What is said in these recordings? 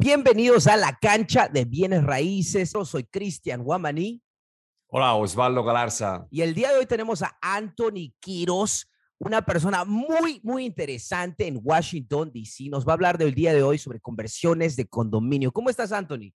Bienvenidos a la cancha de bienes raíces. Yo soy Cristian Guamaní. Hola, Osvaldo Galarza. Y el día de hoy tenemos a Anthony Quiros, una persona muy, muy interesante en Washington, D.C. Nos va a hablar del día de hoy sobre conversiones de condominio. ¿Cómo estás, Anthony?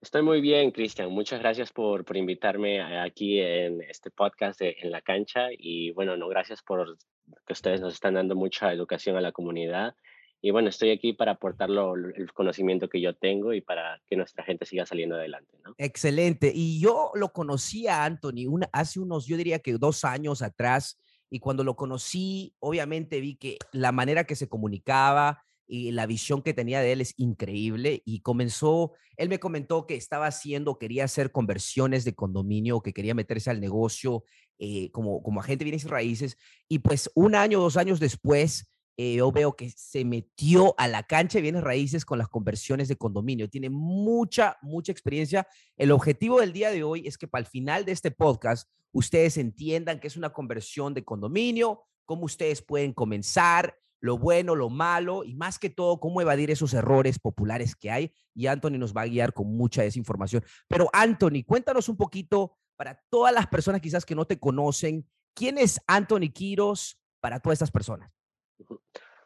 Estoy muy bien, Cristian. Muchas gracias por, por, invitarme aquí en este podcast de, en la cancha. Y bueno, no, gracias por que ustedes nos están dando mucha educación a la comunidad. Y bueno, estoy aquí para aportar lo, el conocimiento que yo tengo y para que nuestra gente siga saliendo adelante. ¿no? Excelente. Y yo lo conocí a Anthony hace unos, yo diría que dos años atrás. Y cuando lo conocí, obviamente vi que la manera que se comunicaba, y la visión que tenía de él es increíble y comenzó, él me comentó que estaba haciendo, quería hacer conversiones de condominio, que quería meterse al negocio eh, como, como agente de bienes y raíces y pues un año, dos años después, eh, yo veo que se metió a la cancha de bienes raíces con las conversiones de condominio. Tiene mucha, mucha experiencia. El objetivo del día de hoy es que para el final de este podcast ustedes entiendan que es una conversión de condominio, cómo ustedes pueden comenzar, lo bueno, lo malo y más que todo cómo evadir esos errores populares que hay. Y Anthony nos va a guiar con mucha desinformación. Pero Anthony, cuéntanos un poquito para todas las personas quizás que no te conocen, ¿quién es Anthony Quiros para todas estas personas?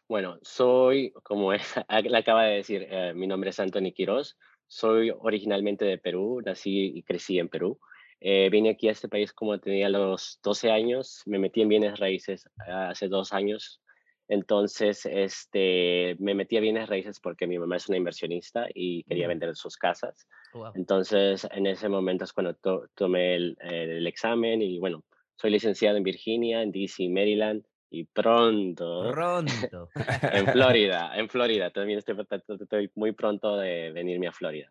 Bueno, soy, como él acaba de decir, eh, mi nombre es Anthony Quiros. Soy originalmente de Perú, nací y crecí en Perú. Eh, vine aquí a este país como tenía los 12 años, me metí en bienes raíces hace dos años entonces, este, me metí a bienes raíces porque mi mamá es una inversionista y quería vender sus casas. Oh, Entonces, en ese momento es cuando tomé el, examen y bueno, soy licenciado en Virginia, en DC, Maryland y pronto, pronto. en Florida, en Florida. También estoy, estoy muy pronto de venirme a Florida.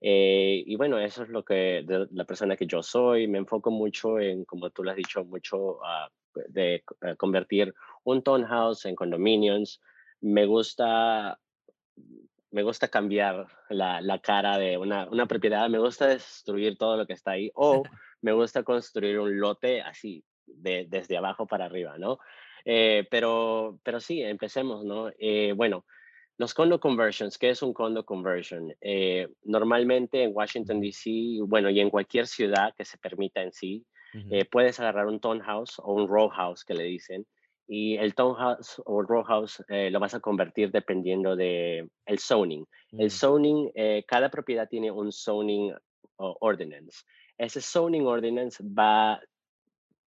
Eh, y bueno, eso es lo que, la persona que yo soy. Me enfoco mucho en, como tú lo has dicho, mucho uh, de eh, convertir un townhouse en condominios. Me gusta, me gusta cambiar la, la cara de una, una, propiedad, me gusta destruir todo lo que está ahí o me gusta construir un lote así, de, desde abajo para arriba, ¿no? Eh, pero, pero sí, empecemos, ¿no? Eh, bueno, los condo conversions, ¿qué es un condo conversion? normalmente en Washington, D.C., bueno, y en cualquier ciudad que se permita en sí, eh, puedes agarrar un townhouse o un row house que le dicen y el townhouse o row house eh, lo vas a convertir dependiendo de el zoning. El mm. zoning, eh, cada propiedad tiene un zoning ordinance. Ese zoning ordinance va,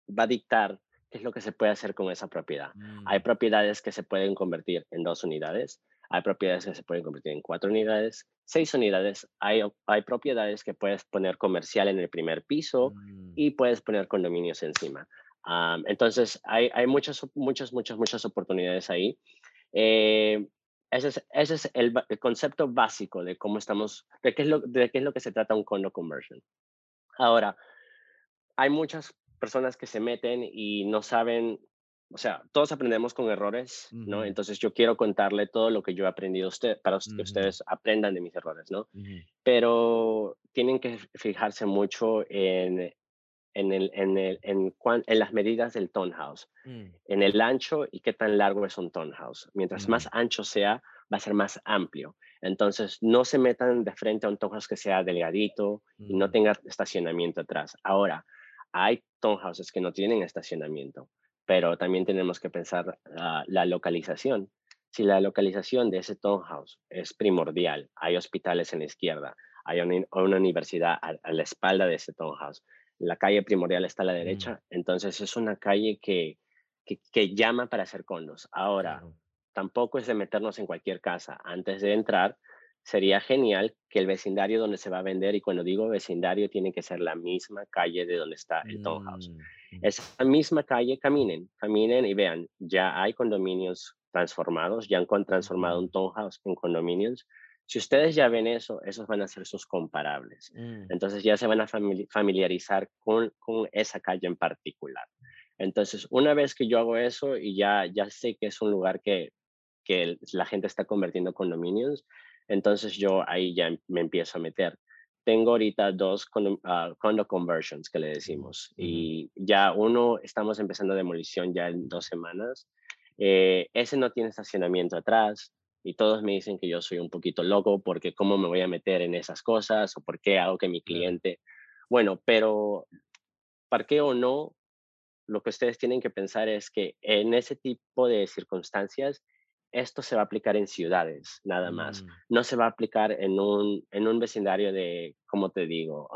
va a dictar qué es lo que se puede hacer con esa propiedad. Hay mm. propiedades que se pueden convertir en dos unidades, hay propiedades que se pueden convertir en cuatro unidades, seis unidades. Hay, hay propiedades que puedes poner comercial en el primer piso mm. y puedes poner condominios encima. entonces, hay, hay, muchas, muchas, muchas, muchas oportunidades ahí. Eh, ese es, ese es el, el, concepto básico de cómo estamos, de qué, es lo, de qué es lo que se trata un condo conversion. Ahora, hay muchas personas que se meten y no saben o sea, todos aprendemos con errores, ¿no? Entonces yo quiero contarle todo lo que yo he aprendido usted, para que ustedes aprendan de mis errores, ¿no? Pero tienen que fijarse mucho en, en, el, en, el, en, en, las medidas del townhouse, mm. en el ancho y qué tan largo es un townhouse. Mientras más ancho sea, va a ser más amplio. Entonces, no se metan de frente a un townhouse que sea delgadito y no tenga estacionamiento atrás. Ahora, hay townhouses que no tienen estacionamiento pero también tenemos que pensar la localización. Si la localización de ese townhouse es primordial, hay hospitales en la izquierda, hay una, universidad a, la espalda de ese townhouse, la calle primordial está a la mm. derecha, entonces es una calle que, que, llama para hacer condos. Ahora, tampoco es de meternos en cualquier casa. Antes de entrar, sería genial que el vecindario donde se va a vender, y cuando digo vecindario, tiene que ser la misma calle de donde está el townhouse. Mm, Esa misma calle, caminen, caminen y vean, ya hay condominios transformados, ya han transformado un townhouse en condominios. Si ustedes ya ven eso, esos van a ser sus comparables. Mm. Entonces ya se van a familiarizar con, con esa calle en particular. Entonces, una vez que yo hago eso y ya, ya sé que es un lugar que, que la gente está convirtiendo condominios, entonces yo ahí ya me empiezo a meter. Tengo ahorita dos ah, condo, conversions que le decimos y ya uno estamos empezando demolición ya en dos semanas. Eh, ese no tiene estacionamiento atrás, y todos me dicen que yo soy un poquito loco porque cómo me voy a meter en esas cosas o por qué hago que mi cliente... Bueno, pero qué o no, lo que ustedes tienen que pensar es que en ese tipo de circunstancias, esto se va a aplicar en ciudades, nada más. Mm. No se va a aplicar en un, en un vecindario de, ¿cómo te digo?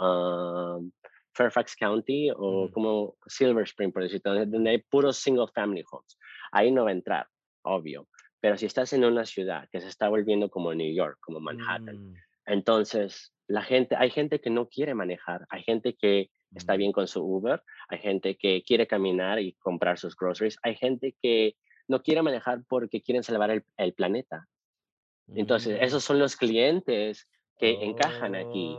Fairfax County o mm. como Silver Spring, por decirlo, donde hay puros single family homes. Ahí no va a entrar, obvio. Pero si estás en una ciudad que se está volviendo como New York, como Manhattan, mm. entonces la gente, hay gente que no quiere manejar, hay gente que está bien con su Uber, hay gente que quiere caminar y comprar sus groceries, hay gente que no quiere manejar porque quieren salvar el, planeta. Entonces, esos son los clientes que encajan aquí.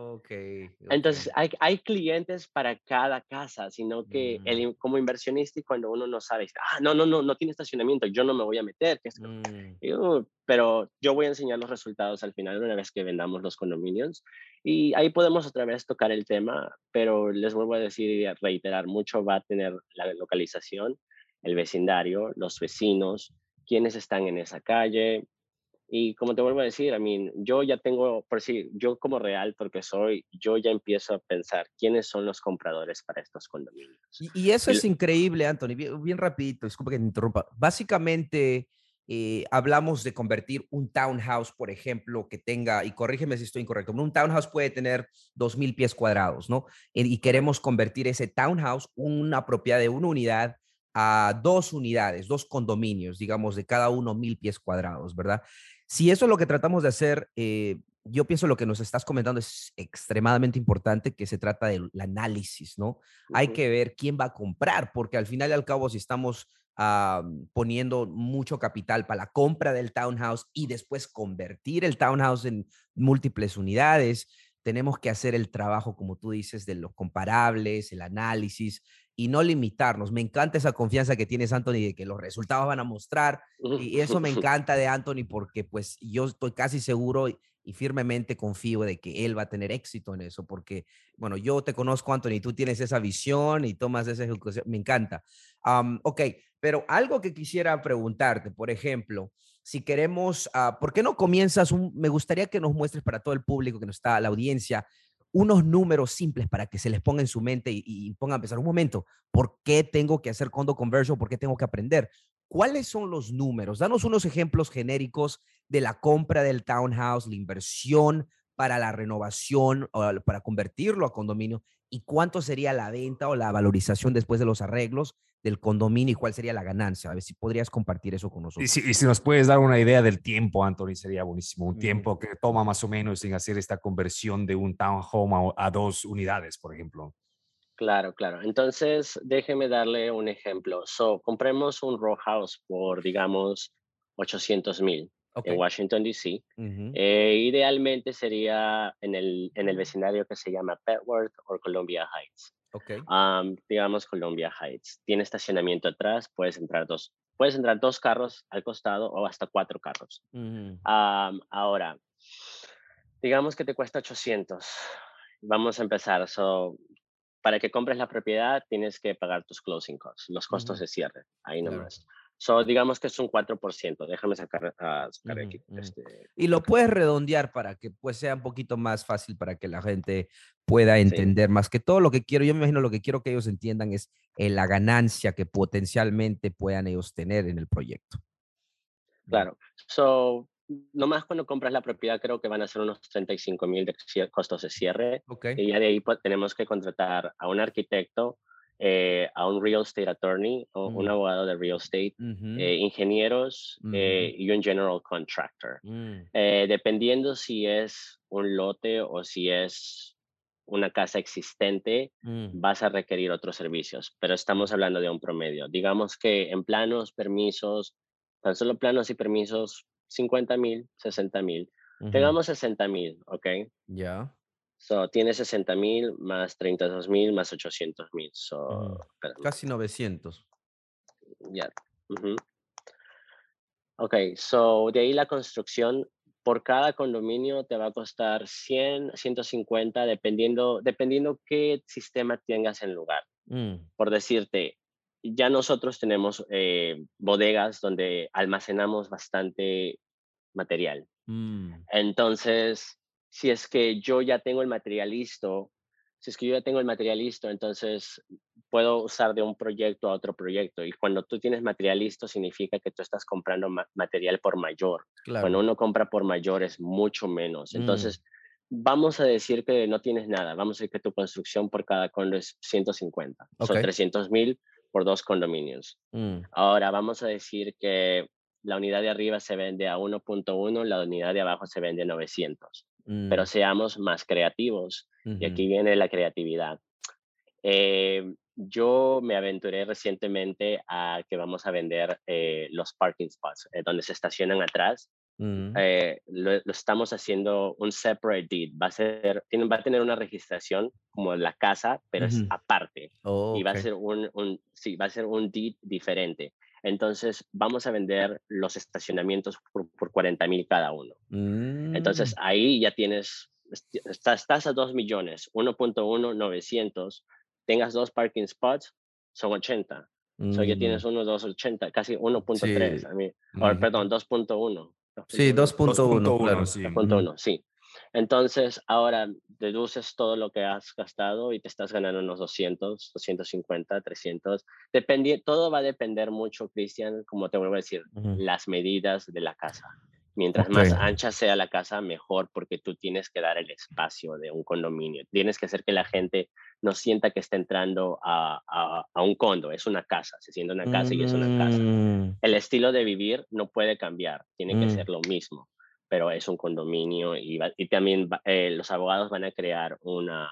Entonces, hay, hay, clientes para cada casa, sino que el, mm. como inversionista, cuando uno no sabe, ah, no, no, no, no tiene estacionamiento, yo no me voy a meter. Mm. pero yo voy a enseñar los resultados al final, una vez que vendamos los condominios. Y ahí podemos otra vez tocar el tema, pero les vuelvo a decir y a reiterar, mucho va a tener la localización, el vecindario, los vecinos, quienes están en esa calle, y como te vuelvo a decir, I mean, yo ya tengo, por si yo como realtor que soy, yo ya empiezo a pensar quiénes son los compradores para estos condominios. Y, eso es increíble, Anthony. Bien, rapidito, disculpa que te interrumpa. Básicamente, eh, hablamos de convertir un townhouse, por ejemplo, que tenga, y corrígeme si estoy incorrecto, un townhouse puede tener 2.000 pies cuadrados, ¿no? Y queremos convertir ese townhouse, una propiedad de una unidad, a dos unidades, dos condominios, digamos, de cada uno mil pies cuadrados, ¿verdad? Si eso es lo que tratamos de hacer, eh, yo pienso lo que nos estás comentando es extremadamente importante, que se trata del análisis, ¿no? Hay que ver quién va a comprar, porque al final y al cabo, si estamos ah, poniendo mucho capital para la compra del townhouse y después convertir el townhouse en múltiples unidades, tenemos que hacer el trabajo, como tú dices, de los comparables, el análisis y no limitarnos. Me encanta esa confianza que tienes, Anthony, de que los resultados van a mostrar. Y eso me encanta de Anthony porque pues yo estoy casi seguro y, firmemente confío de que él va a tener éxito en eso, porque, bueno, yo te conozco, Anthony, tú tienes esa visión y tomas esa ejecución. Me encanta. ok, pero algo que quisiera preguntarte, por ejemplo, si queremos, uh, ¿por qué no comienzas? Me gustaría que nos muestres para todo el público que nos está, la audiencia, unos números simples para que se les ponga en su mente y, y pongan a pensar un momento, ¿por qué tengo que hacer condo conversion? ¿Por qué tengo que aprender? ¿Cuáles son los números? Danos unos ejemplos genéricos de la compra del townhouse, la inversión para la renovación o para convertirlo a condominio y cuánto sería la venta o la valorización después de los arreglos del condominio y cuál sería la ganancia. A ver si podrías compartir eso con nosotros. Y si, y si nos puedes dar una idea del tiempo, Anthony, sería buenísimo. Un tiempo que toma más o menos en hacer esta conversión de un townhome a, a dos unidades, por ejemplo. Claro, claro. Entonces, déjeme darle un ejemplo. So, compremos un row house por, digamos, 800 mil en Washington, D.C. Eh, idealmente sería en el, en el vecindario que se llama Petworth o Columbia Heights. Okay. digamos Columbia Heights. Tiene estacionamiento atrás, puedes entrar dos, puedes entrar dos carros al costado o hasta cuatro carros. ahora, digamos que te cuesta 800. Vamos a empezar. So, para que compres la propiedad tienes que pagar tus closing costs, los costos de cierre, ahí nomás. So, digamos que es un 4%. Déjame sacar, uh, aquí. Este, y lo puedes redondear para que pues, sea un poquito más fácil para que la gente pueda entender más que todo lo que quiero. Yo me imagino lo que quiero que ellos entiendan es eh, la ganancia que potencialmente puedan ellos tener en el proyecto. Claro. So, nomás cuando compras la propiedad creo que van a ser unos 35 mil de costos de cierre. Okay. Y ya de ahí pues, tenemos que contratar a un arquitecto eh, a un real estate attorney o un mm. abogado de real estate, eh, ingenieros eh, y un general contractor. Mm. dependiendo si es un lote o si es una casa existente, mm. vas a requerir otros servicios, pero estamos hablando de un promedio. Digamos que en planos, permisos, tan solo planos y permisos, 50 mil, 60 mil. Tengamos 60 mil, ¿ok? Ya. So, tiene 60 mil más 32 mil más 800 mil. So, Casi 900. Ya. Ok, so de ahí la construcción por cada condominio te va a costar 100, 150, dependiendo, dependiendo qué sistema tengas en lugar. Mm. Por decirte, ya nosotros tenemos eh, bodegas donde almacenamos bastante material. Mm, Entonces, si es que yo ya tengo el material listo, si es que yo ya tengo el material listo, entonces puedo usar de un proyecto a otro proyecto. Y cuando tú tienes material listo, significa que tú estás comprando ma- material por mayor. claro. Cuando uno compra por mayor es mucho menos. Mm. Entonces, vamos a decir que no tienes nada. Vamos a decir que tu construcción por cada condo es 150. Son Ok. 300 mil por dos condominios. Mm, Ahora vamos a decir que la unidad de arriba se vende a 1.1, la unidad de abajo se vende a 900. Pero mm, seamos más creativos. Y aquí viene la creatividad. Eh, yo me aventuré recientemente a que vamos a vender eh, los parking spots, eh, donde se estacionan atrás. mm, lo, lo estamos haciendo un separate deed. Va a, ser, tiene, va a tener una registración como la casa, pero es aparte oh, y va ok. a ser un, un, sí, va a ser un deed diferente. Entonces, vamos a vender los estacionamientos por, por 40 mil cada uno. Entonces, Mm, ahí ya tienes, esti- estás, estás a 2 millones, 1.1, 900, tengas dos parking spots, son 80. So, ya tienes mm, 1, 2, 80, casi 1.3. Sí. I mean, or, Ujú. perdón, 2.1. Sí, 2.1, 2.1, claro. sí. 2.1, sí. Entonces, ahora deduces todo lo que has gastado y te estás ganando unos 200, 250, 300. Dependi todo va a depender mucho, Cristian, como te vuelvo a decir, las medidas de la casa. Mientras más ancha sea la casa, mejor, porque tú tienes que dar el espacio de un condominio. Tienes que hacer que la gente no sienta que está entrando a, a- a un condo. Es una casa, se siente una casa y es una casa Mm, el estilo de vivir no puede cambiar, tiene que Mm. ser lo mismo, pero es un condominio y, va- y también va- eh, los abogados van a crear una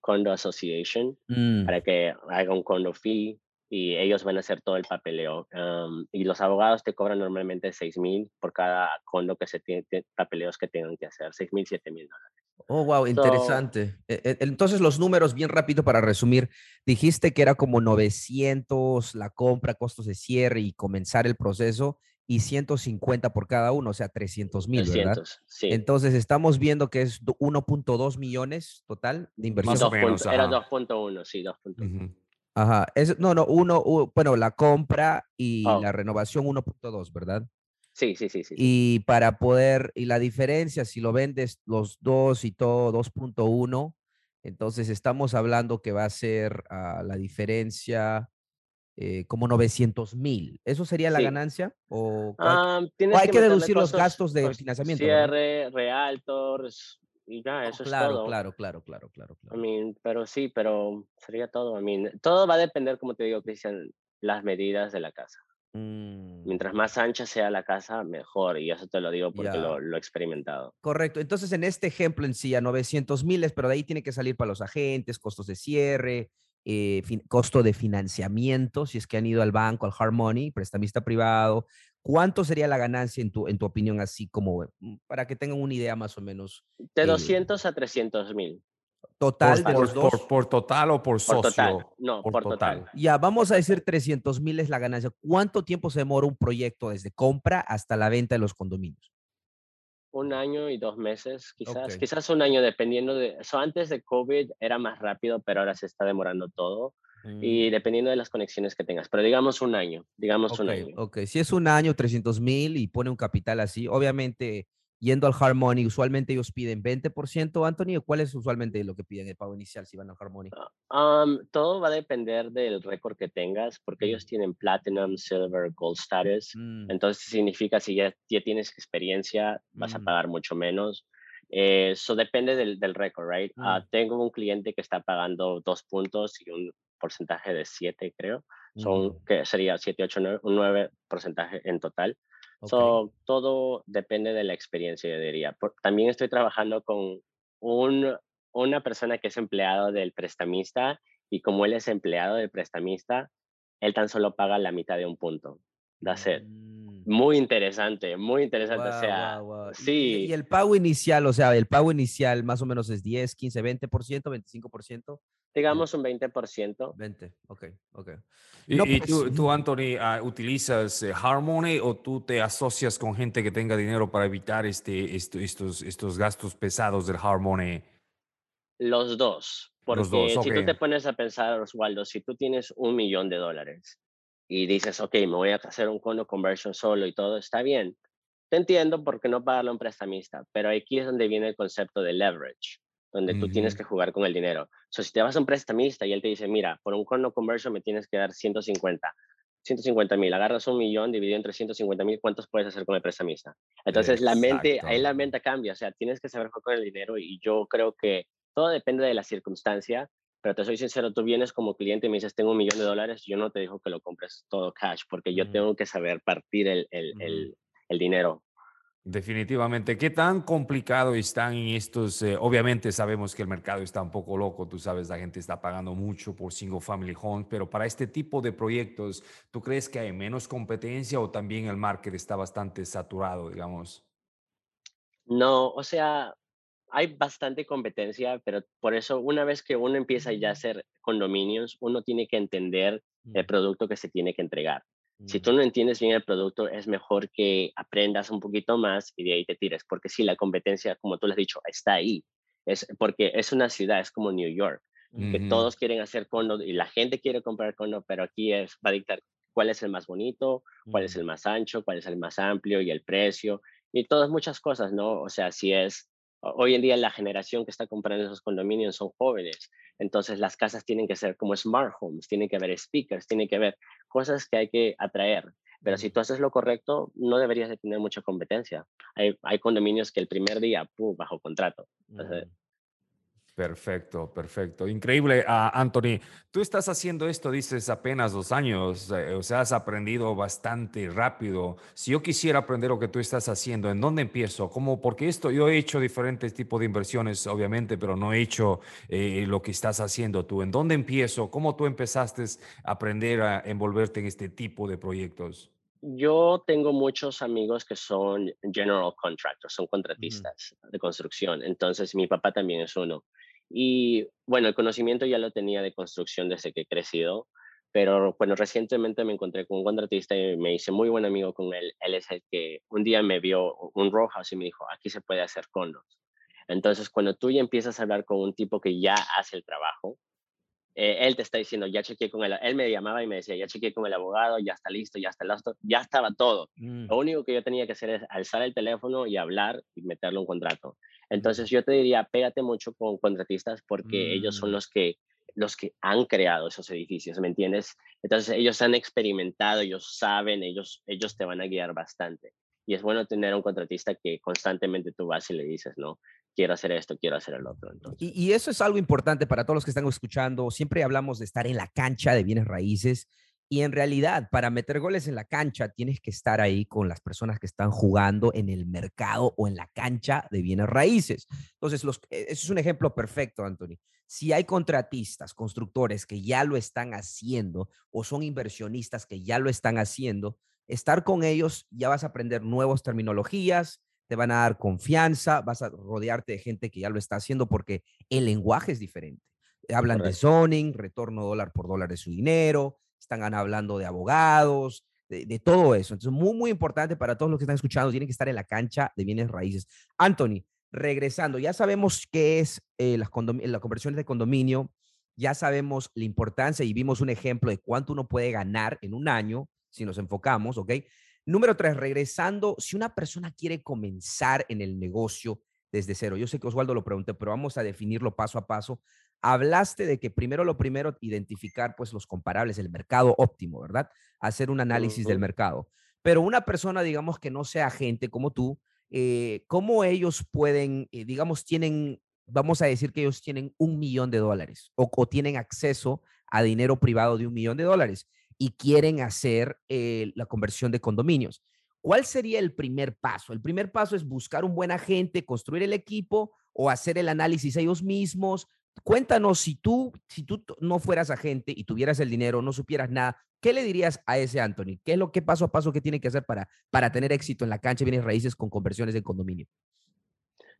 condo association mm, para que haga un condo fee y ellos van a hacer todo el papeleo. um, y los abogados te cobran normalmente 6 mil por cada condo que se tiene, papeleos que tengan que hacer, 6 mil, 7 mil dólares. Oh, wow, So- interesante. E- e- Entonces, los números, bien rápido para resumir, dijiste que era como 900 la compra, costos de cierre y comenzar el proceso y 150 por cada uno, o sea, 300 mil, ¿verdad? 300, sí. Entonces, estamos viendo que es do- 1.2 millones total de inversión. Más menos, punto- era ajá. 2.1, sí, 2.1. Ujú. Ajá. Es, no, no, uno, u- bueno, la compra y Oh. la renovación 1.2, ¿verdad? Sí, sí, sí, sí. Y para poder, y la diferencia, si lo vendes los dos y todo 2.1, entonces estamos hablando que va a ser ah, la diferencia eh, como 900 mil. ¿Eso sería la Sí. ganancia? ¿O cuál- Ah, hay que meterle deducir los gastos de cos- financiamiento. Cierre, realtors, y ya, Oh, eso claro, es todo. claro, claro, claro, claro, I claro. mean, pero sí, pero sería todo. I mean, todo va a depender, como te digo, Cristian, las medidas de la casa. Mm, Mientras más ancha sea la casa, mejor. Y eso te lo digo porque lo, lo he experimentado. Correcto. Entonces, en este ejemplo en sí, a 900 miles, pero de ahí tiene que salir para los agentes, costos de cierre, eh, fin- costo de financiamiento, si es que han ido al banco, al hard money, prestamista privado. ¿Cuánto sería la ganancia en tu, en tu opinión, así como mm, para que tengan una idea más o menos De Eh, 200 a 300 mil. total por, de los por- dos? por- por total o por Por socio? total. No, por por, total. total. Ya, vamos a decir 300 mil es la ganancia. ¿Cuánto tiempo se demora un proyecto desde compra hasta la venta de los condominios? Un año y dos meses, quizás. Quizás un año, dependiendo de. So, antes de COVID era más rápido, pero ahora se está demorando todo. Y dependiendo de las conexiones que tengas. Pero digamos un año. Digamos un año. ok. Si es un año, 300 mil y pone un capital así, obviamente yendo al hard money, usualmente ellos piden 20%, Anthony, ¿o cuál es usualmente lo que piden el pago inicial si van al hard money? Um, todo va a depender del récord que tengas, porque Mm. ellos tienen Platinum, Silver, Gold status. Mm, Entonces significa si ya, ya tienes experiencia, vas a Mm. pagar mucho menos. Eso depende del, del récord, right? Ah, Mm. tengo un cliente que está pagando dos puntos y un porcentaje de siete, creo. Son, mm, que sería 7, 8, 9, un 9 porcentaje en total. So, todo depende de la experiencia, yo diría. Por- también estoy trabajando con un, una persona que es empleado del prestamista y como él es empleado del prestamista, él tan solo paga la mitad de un punto. That's it. Muy interesante, muy interesante. o guau, sea, guau, guau. Y- y- sí. Y, el pago inicial, o sea, el pago inicial más o menos es 10, 15, 20%, 25%, digamos un 20%. 20, ok, ok. ¿Y, No, y pues, tú, tú. Anthony, ah, utilizas eh, Harmony o tú te asocias con gente que tenga dinero para evitar este, esto- estos, estos gastos pesados del Harmony? Los dos. Porque Los dos, si tú te pones a pensar, Oswaldo, si tú tienes un millón de dólares y dices, ok, me voy a hacer un condo conversion solo y todo está bien, te entiendo por qué no pagarle a un prestamista, pero aquí es donde viene el concepto de leverage, donde tú tienes que jugar con el dinero. O sea, si te vas a un prestamista y él te dice, mira, por un cono conversion me tienes que dar 150, 150 mil, agarras un millón dividido entre 150 mil, ¿cuántos puedes hacer con el prestamista? Entonces la mente, ahí la mente cambia, o sea, tienes que saber jugar con el dinero y yo creo que todo depende de la circunstancia, pero te soy sincero, tú vienes como cliente y me dices, tengo un millón de dólares, yo no te digo que lo compres todo cash, porque yo tengo que saber partir el, el, el, el dinero Definitivamente. ¿Qué tan complicado están en estos? Eh, obviamente sabemos que el mercado está un poco loco, tú sabes, la gente está pagando mucho por single family homes, pero para este tipo de proyectos, ¿tú crees que hay menos competencia o también el market está bastante saturado, digamos? No, o sea, hay bastante competencia, pero por eso una vez que uno empieza ya a hacer condominios, uno tiene que entender el producto que se tiene que entregar. Si tú no entiendes bien el producto, es mejor que aprendas un poquito más y de ahí te tires, porque si la competencia, como tú le has dicho, está ahí. Es porque es una ciudad, es como New York, que todos quieren hacer condo y la gente quiere comprar condo, pero aquí es, va a dictar cuál es el más bonito, cuál es el más ancho, cuál es el más amplio y el precio y todas muchas cosas, ¿no? O sea, si es Hoy en día la generación que está comprando esos condominios son jóvenes, entonces las casas tienen que ser como smart homes, tienen que haber speakers, tienen que haber cosas que hay que atraer. Pero si tú haces lo correcto, no deberías de tener mucha competencia. Hay, hay condominios que el primer día, ¡pum!, bajo contrato. Perfecto, perfecto. Increíble, uh, Anthony. Tú estás haciendo esto, dices, apenas dos años, eh, o sea, has aprendido bastante rápido. Si yo quisiera aprender lo que tú estás haciendo, ¿en dónde empiezo? ¿Cómo? Porque esto, yo he hecho diferentes tipos de inversiones, obviamente, pero no he hecho eh, lo que estás haciendo tú. ¿En dónde empiezo? ¿Cómo tú empezaste a aprender a envolverte en este tipo de proyectos? Yo tengo muchos amigos que son general contractors, son contratistas de construcción. Entonces, mi papá también es uno. Y bueno, el conocimiento ya lo tenía de construcción desde que he crecido, pero bueno, recientemente me encontré con un contratista y me hice muy buen amigo con él. Él es el que un día me vio un row house y me dijo, aquí se puede hacer condos. Entonces, cuando tú ya empiezas a hablar con un tipo que ya hace el trabajo, eh, él te está diciendo, ya chequeé con él, él me llamaba y me decía, ya chequeé con el abogado, ya está listo, ya está listo, ya estaba todo. Mm. Lo único que yo tenía que hacer es alzar el teléfono y hablar y meterle un contrato. Entonces yo te diría, pégate mucho con contratistas porque ellos son mm. los que, los que han creado esos edificios, ¿me entiendes? Entonces ellos han experimentado, ellos saben, ellos, ellos te van a guiar bastante. Y es bueno tener un contratista que constantemente tú vas y le dices, no, quiero hacer esto, quiero hacer el otro. Y, eso es algo importante para todos los que están escuchando. Siempre hablamos de estar en la cancha de bienes raíces y en realidad, para meter goles en la cancha, tienes que estar ahí con las personas que están jugando en el mercado o en la cancha de bienes raíces. Entonces, los, e, eso es un ejemplo perfecto, Anthony. Si hay contratistas, constructores que ya lo están haciendo o son inversionistas que ya lo están haciendo, estar con ellos ya vas a aprender nuevas terminologías, te van a dar confianza, vas a rodearte de gente que ya lo está haciendo porque el lenguaje es diferente. Hablan de zoning, retorno dólar por dólar de su dinero, están hablando de abogados, de, todo eso. Entonces, muy, muy importante para todos los que están escuchando, tienen que estar en la cancha de bienes raíces. Anthony, regresando, ya sabemos qué es eh, las, las conversiones de condominio, ya sabemos la importancia y vimos un ejemplo de cuánto uno puede ganar en un año si nos enfocamos, ¿ok? Número tres, regresando, si una persona quiere comenzar en el negocio desde cero, yo sé que Oswaldo lo pregunté, pero vamos a definirlo paso a paso hablaste de que primero lo primero, identificar pues los comparables, el mercado óptimo, ¿verdad? Hacer un análisis del mercado. Pero una persona, digamos, que no sea agente como tú, eh, ¿cómo ellos pueden, eh, digamos, tienen, vamos a decir que ellos tienen un millón de dólares o, tienen acceso a dinero privado de un millón de dólares y quieren hacer eh, la conversión de condominios? ¿Cuál sería el primer paso? El primer paso es buscar un buen agente, construir el equipo o hacer el análisis ellos mismos, Cuéntanos, si tú, si tú no fueras agente y tuvieras el dinero, no supieras nada, ¿qué le dirías a ese Anthony? ¿Qué es lo que paso a paso que tiene que hacer para, para tener éxito en la cancha de bienes raíces con conversiones en condominio?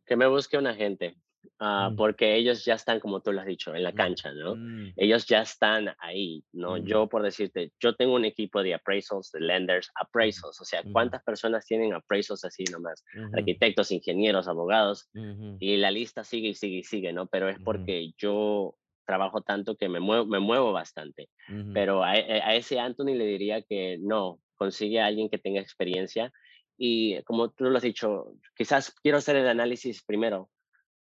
Que me busque un agente. Ah, mm. porque ellos ya están, como tú lo has dicho, en la mm, cancha, ¿no? Mm. Ellos ya están ahí, ¿no? Yo, por decirte, yo tengo un equipo de appraisals, de lenders, appraisals, o sea, ¿cuántas personas tienen appraisals así nomás? Arquitectos, ingenieros, abogados, y la lista sigue y sigue y sigue, ¿no? Pero es porque yo trabajo tanto que me muevo, me muevo bastante. Pero a, a, ese Anthony le diría que no, consigue a alguien que tenga experiencia Y como tú lo has dicho, quizás quiero hacer el análisis primero.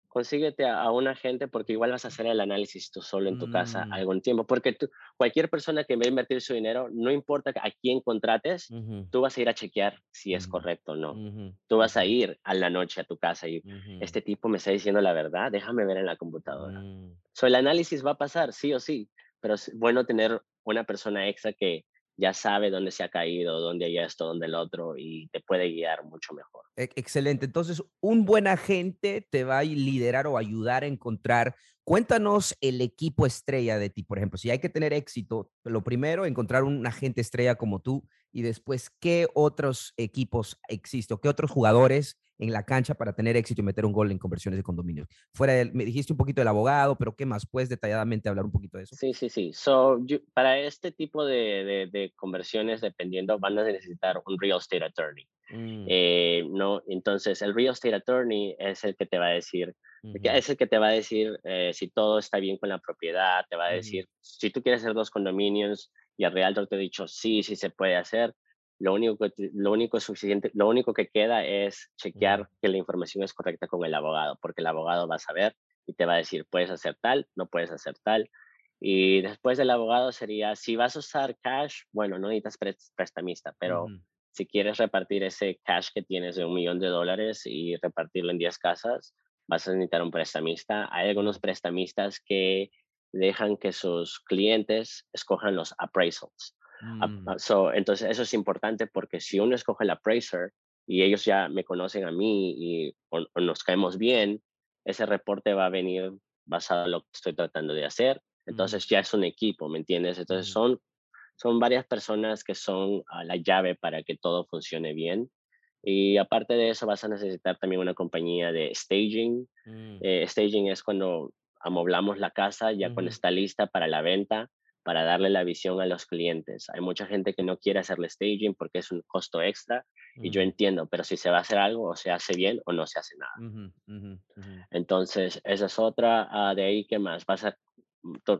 Consíguete a, un agente porque igual vas a hacer el análisis tú solo en tu casa mm. algún tiempo. Porque tú, cualquier persona que va a invertir su dinero, no importa a quién contrates, tú vas a ir a chequear si es correcto o no. Tú vas a ir a la noche a tu casa y este tipo me está diciendo la verdad, déjame ver en la computadora. Mm. So, el análisis va a pasar, sí o sí, pero es bueno tener una persona extra que ya sabe dónde se ha caído, dónde hay esto, dónde el otro y te puede guiar mucho mejor. E, excelente. Entonces, un buen agente te va a liderar o ayudar a encontrar. Cuéntanos el equipo estrella de ti, por ejemplo. Si hay que tener éxito, lo primero, encontrar un agente estrella como tú y después, ¿qué otros equipos existen? ¿Qué otros jugadores en la cancha para tener éxito y meter un gol en conversiones de condominios. Fuera del, me dijiste un poquito del abogado, pero ¿qué más? ¿Puedes detalladamente hablar un poquito de eso? Sí, sí, sí. So, para este tipo de, de, conversiones, dependiendo, van a necesitar un real estate attorney. Mm. Eh, no, entonces el real estate attorney es el que te va a decir, es el que te va a decir eh, si todo está bien con la propiedad, te va a decir si tú quieres hacer dos condominios y el realtor te ha dicho sí, sí se puede hacer, lo único, que, lo único suficiente, lo único que queda es chequear que la información es correcta con el abogado, porque el abogado va a saber y te va a decir, puedes hacer tal, no puedes hacer tal. Y después del abogado sería, si vas a usar cash, bueno, no necesitas prestamista, pero si quieres repartir ese cash que tienes de un millón de dólares y repartirlo en 10 casas, vas a necesitar un prestamista. Hay algunos prestamistas que dejan que sus clientes escojan los appraisals. Mm. entonces, eso es importante porque si uno escoge el appraiser y ellos ya me conocen a mí y nos caemos bien, ese reporte va a venir basado en lo que estoy tratando de hacer. Mm. Entonces ya es un equipo, ¿me entiendes? Entonces son, son varias personas que son la llave para que todo funcione bien. Y aparte de eso vas a necesitar también una compañía de staging. Mm. Eh, staging es cuando amoblamos la casa ya cuando está lista para la venta para darle la visión a los clientes. Hay mucha gente que no quiere hacerle staging porque es un costo extra y yo entiendo, pero si se va a hacer algo o se hace bien o no se hace nada. Entonces, esa es otra. Ah, de ahí, ¿qué más? Va a ser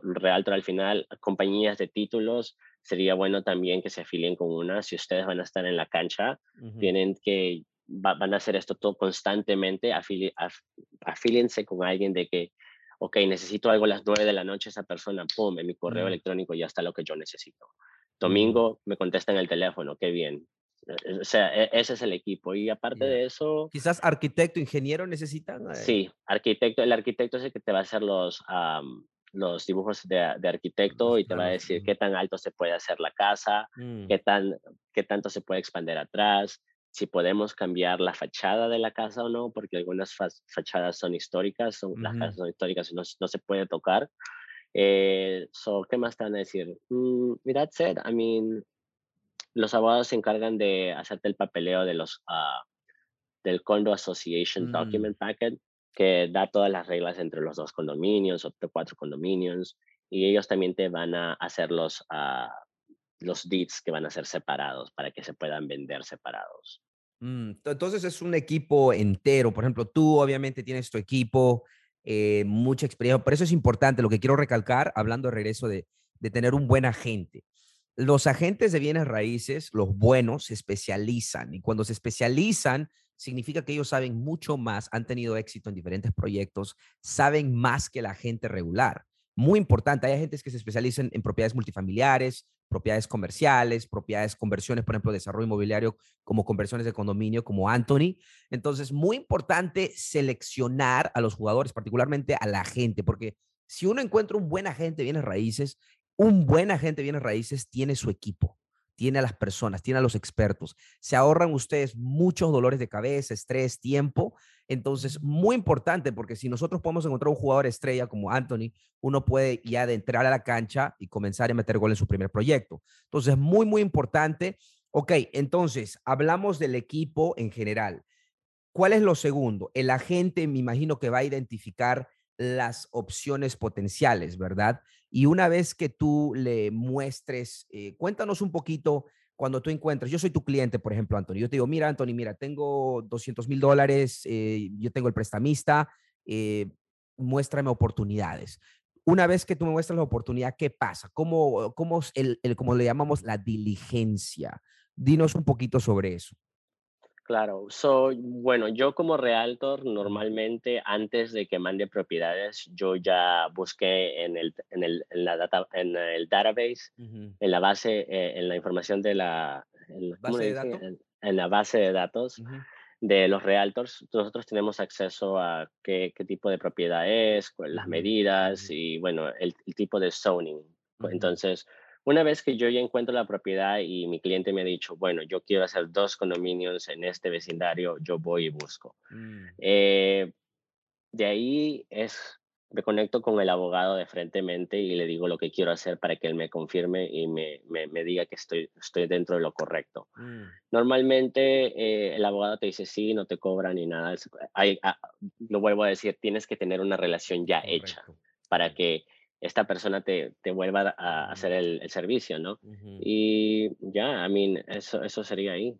Realtor al final, compañías de títulos, sería bueno también que se afilien con una. Si ustedes van a estar en la cancha, tienen que, van a hacer esto todo constantemente, afíliense con alguien de que ok, necesito algo a las 9 de la noche, esa persona, pum, en mi correo mm. electrónico ya está lo que yo necesito. Domingo me contesta en el teléfono, qué bien. E, e, o sea, e, ese es el equipo. Y aparte de eso... Quizás arquitecto, ingeniero necesitan. Eh. Sí, arquitecto, el arquitecto es el que te va a hacer los, los dibujos de, de arquitecto y te va a decir qué tan alto se puede hacer la casa, mm. qué, tan, qué tanto se puede expandir atrás, si podemos cambiar la fachada de la casa o no, porque algunas fachadas son históricas, son, las casas son históricas y no, no se puede tocar. Eh, so, ¿Qué más te van a decir? Mm, that's it. I mean, los abogados se encargan de hacerte el papeleo de los, uh, del Condo Association mm. Document Packet, que da todas las reglas entre los dos condominios o cuatro condominios, y ellos también te van a hacer los, uh, los deeds que van a ser separados para que se puedan vender separados. Mm, entonces es un equipo entero. Por ejemplo, tú obviamente tienes tu equipo, eh, mucha experiencia. Por eso es importante lo que quiero recalcar, hablando de regreso de, de tener un buen agente. Los agentes de bienes raíces, los buenos, se especializan y cuando se especializan, significa que ellos saben mucho más, han tenido éxito en diferentes proyectos, saben más que la gente regular. Muy importante, hay agentes que se especializan en propiedades multifamiliares, propiedades comerciales, propiedades, conversiones, por ejemplo, desarrollo inmobiliario como conversiones de condominio, como Anthony. Entonces, muy importante seleccionar a los jugadores, particularmente a la gente, porque si uno encuentra un buen agente de bienes raíces, un buen agente de bienes raíces tiene su equipo tiene a las personas, tiene a los expertos. Se ahorran ustedes muchos dolores de cabeza, estrés, tiempo. Entonces, muy importante, porque si nosotros podemos encontrar un jugador estrella como Anthony, uno puede ya de entrar a la cancha y comenzar a meter gol en su primer proyecto. Entonces, muy, muy importante. Ok, entonces, hablamos del equipo en general. ¿Cuál es lo segundo? El agente, me imagino que va a identificar las opciones potenciales, ¿verdad? Y una vez que tú le muestres, eh, cuéntanos un poquito cuando tú encuentras, yo soy tu cliente, por ejemplo, Antonio, yo te digo, mira, Antonio, mira, tengo 200 mil dólares, eh, yo tengo el prestamista, eh, muéstrame oportunidades. Una vez que tú me muestras la oportunidad, ¿qué pasa? ¿Cómo, cómo, el, el, como le llamamos la diligencia? Dinos un poquito sobre eso. Claro, so, bueno, yo como realtor normalmente antes de que mande propiedades, yo ya busqué en el, en el, en la data, en el database, en la base, eh, en la información de la, en, ¿cómo ¿Base de datos? En, en la base de datos de los realtors. Nosotros tenemos acceso a qué, qué tipo de propiedad es, las medidas y bueno, el, el tipo de zoning. Entonces, una vez que yo ya encuentro la propiedad y mi cliente me ha dicho, bueno, yo quiero hacer dos condominios en este vecindario, yo voy y busco. Mm, Eh, de ahí es, me conecto con el abogado de frente mente y le digo lo que quiero hacer para que él me confirme y me, me, me diga que estoy, estoy dentro de lo correcto. mm, Normalmente eh, el abogado te dice sí, no te cobra ni nada. Hay, ah, lo vuelvo a decir, tienes que tener una relación ya hecha correcto. para correcto. que esta persona te, te vuelva a hacer el, el servicio, ¿no? Y ya, I mean, eso, eso sería ahí.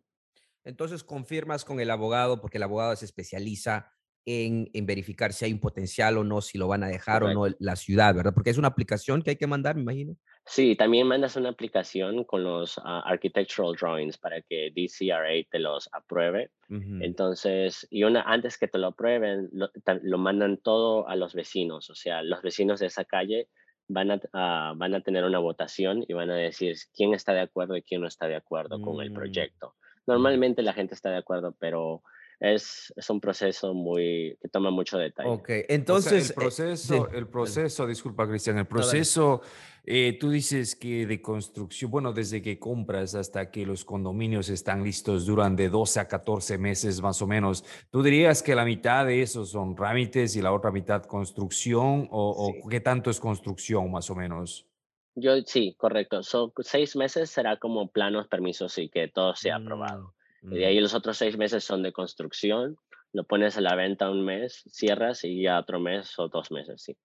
Entonces confirmas con el abogado, porque el abogado se especializa en, en verificar si hay un potencial o no, si lo van a dejar o no la ciudad, ¿verdad? Porque es una aplicación que hay que mandar, me imagino. Sí, también mandas una aplicación con los ah, architectural drawings para que DCRA te los apruebe. Entonces, y una, antes que te lo aprueben, lo, mandan todo a los vecinos. O sea, los vecinos de esa calle van a, ah, van a tener una votación y van a decir quién está de acuerdo y quién no está de acuerdo con el mm, proyecto. Normalmente la gente está de acuerdo, pero es, es un proceso muy que toma mucho detalle. Ok, O sea, el entonces, eh, proceso, el dale. proceso, disculpa Cristian, el proceso, eh, tú dices que de construcción, bueno, desde que compras hasta que los condominios están listos duran de 12 a 14 meses más o menos. ¿Tú dirías que la mitad de esos son trámites y la otra mitad construcción o, Sí. o qué tanto es construcción más o menos? Yo sí, correcto. Son seis meses será como planos, permisos y que todo sea Mm, aprobado. Y de ahí los otros seis meses son de construcción. Lo pones a la venta un mes, cierras y ya otro mes o dos meses, sí.